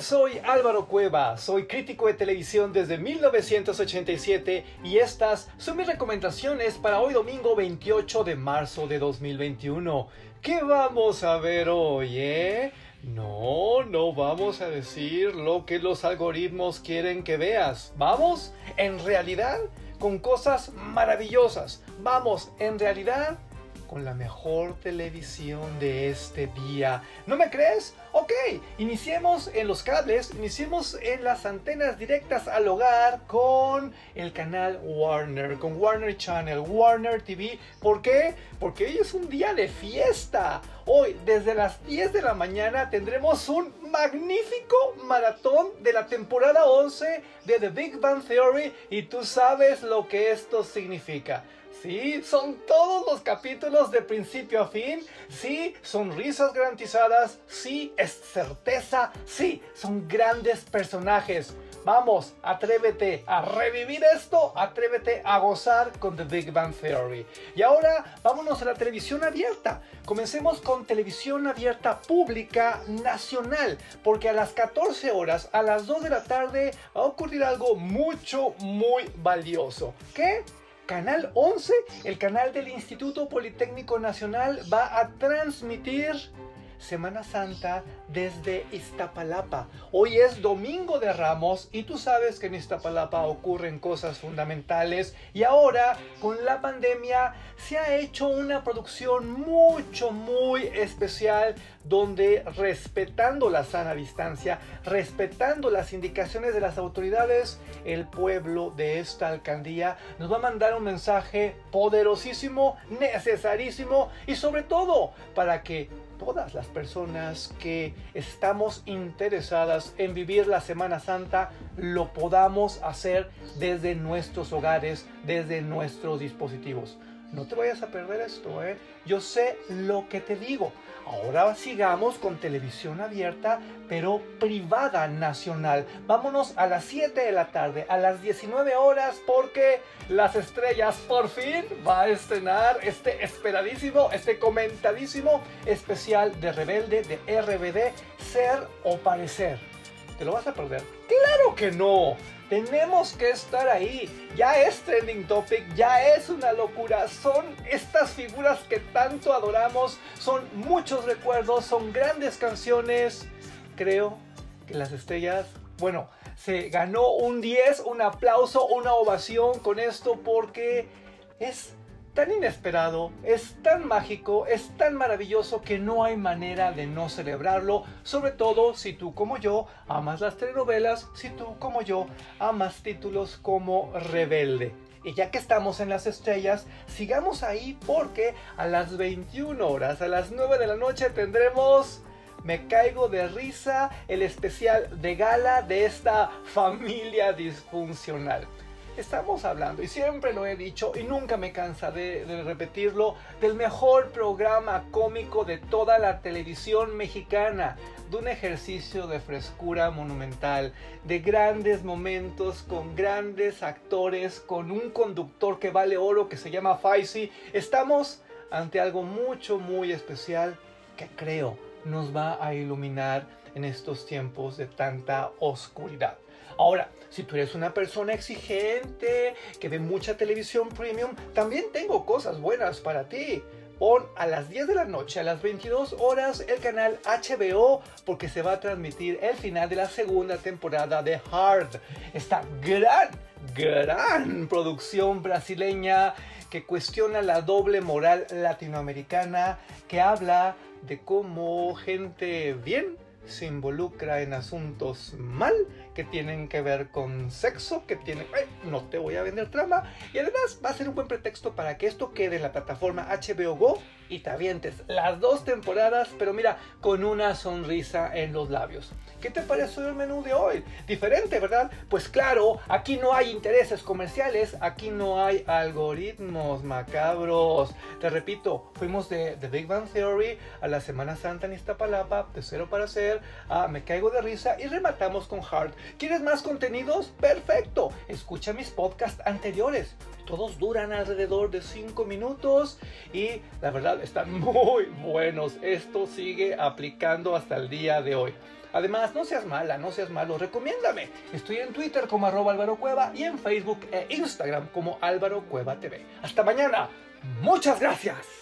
Soy Álvaro Cueva, soy crítico de televisión desde 1987 y estas son mis recomendaciones para hoy domingo 28 de marzo de 2021. ¿Qué vamos a ver hoy, eh? No, no vamos a decir lo que los algoritmos quieren que veas. Vamos, en realidad, con cosas maravillosas. Vamos, en realidad, con la mejor televisión de este día. ¿No me crees? Ok, iniciemos en los cables, iniciemos en las antenas directas al hogar con el canal Warner, con Warner Channel, Warner TV. ¿Por qué? Porque hoy es un día de fiesta. Hoy, desde las 10 de la mañana, tendremos un magnífico maratón de la temporada 11 de The Big Bang Theory y tú sabes lo que esto significa. Sí, son todos los capítulos de principio a fin. Sí, son risas garantizadas. Sí, es certeza. Sí, son grandes personajes. Vamos, atrévete a revivir esto, atrévete a gozar con The Big Bang Theory. Y ahora vámonos a la televisión abierta. Comencemos con televisión abierta pública nacional, porque a las 14 horas, a las 2 de la tarde, va a ocurrir algo mucho, muy valioso. ¿Qué? Canal 11, el canal del Instituto Politécnico Nacional, va a transmitir Semana Santa desde Iztapalapa. Hoy es Domingo de Ramos y tú sabes que en Iztapalapa ocurren cosas fundamentales y ahora con la pandemia se ha hecho una producción mucho muy especial donde respetando la sana distancia, respetando las indicaciones de las autoridades, el pueblo de esta alcaldía nos va a mandar un mensaje poderosísimo, necesarísimo y sobre todo para que todas las personas que estamos interesadas en vivir la Semana Santa lo podamos hacer desde nuestros hogares, desde nuestros dispositivos. No te vayas a perder esto, ¿eh? Yo sé lo que te digo. Ahora sigamos con televisión abierta, pero privada nacional. Vámonos a las 7 de la tarde, a las 19 horas, porque Las Estrellas por fin va a estrenar este esperadísimo, este comentadísimo especial de Rebelde, de RBD, Ser o Parecer. ¿Te lo vas a perder? ¡Claro que no! Tenemos que estar ahí. Ya es trending topic, ya es una locura. Son estas figuras que tanto adoramos. Son muchos recuerdos, son grandes canciones. Creo que las estrellas, bueno, se ganó un 10, un aplauso, una ovación con esto porque es tan inesperado, es tan mágico, es tan maravilloso que no hay manera de no celebrarlo, sobre todo si tú como yo amas las telenovelas, si tú como yo amas títulos como Rebelde. Y ya que estamos en las estrellas, sigamos ahí porque a las 21 horas, a las 9 de la noche tendremos... Me caigo de risa el especial de gala de esta familia disfuncional. Estamos hablando, y siempre lo he dicho y nunca me cansaré de repetirlo, del mejor programa cómico de toda la televisión mexicana, de un ejercicio de frescura monumental, de grandes momentos con grandes actores, con un conductor que vale oro que se llama Faisy. Estamos ante algo mucho, muy especial que creo nos va a iluminar en estos tiempos de tanta oscuridad. Ahora, si tú eres una persona exigente, que ve mucha televisión premium, también tengo cosas buenas para ti. Pon a las 10 de la noche, a las 22 horas, el canal HBO porque se va a transmitir el final de la segunda temporada de Hard. Esta gran, gran producción brasileña que cuestiona la doble moral latinoamericana, que habla de cómo gente bien se involucra en asuntos mal que tienen que ver con sexo, que tienen... no te voy a vender trama. Y además va a ser un buen pretexto para que esto quede en la plataforma HBO Go y te avientes las dos temporadas, pero mira, con una sonrisa en los labios. ¿Qué te pareció el menú de hoy? Diferente, ¿verdad? Pues claro, aquí no hay intereses comerciales, aquí no hay algoritmos macabros. Te repito, fuimos de The Big Bang Theory a la Semana Santa en Iztapalapa, de cero para hacer, a Me Caigo de Risa y rematamos con Heart. ¿Quieres más contenidos? Perfecto. Escucha mis podcasts anteriores. Todos duran alrededor de 5 minutos y la verdad están muy buenos. Esto sigue aplicando hasta el día de hoy. Además, no seas mala, no seas malo, recomiéndame. Estoy en Twitter como arroba Álvaro Cueva y en Facebook e Instagram como Álvaro Cueva TV. Hasta mañana. Muchas gracias.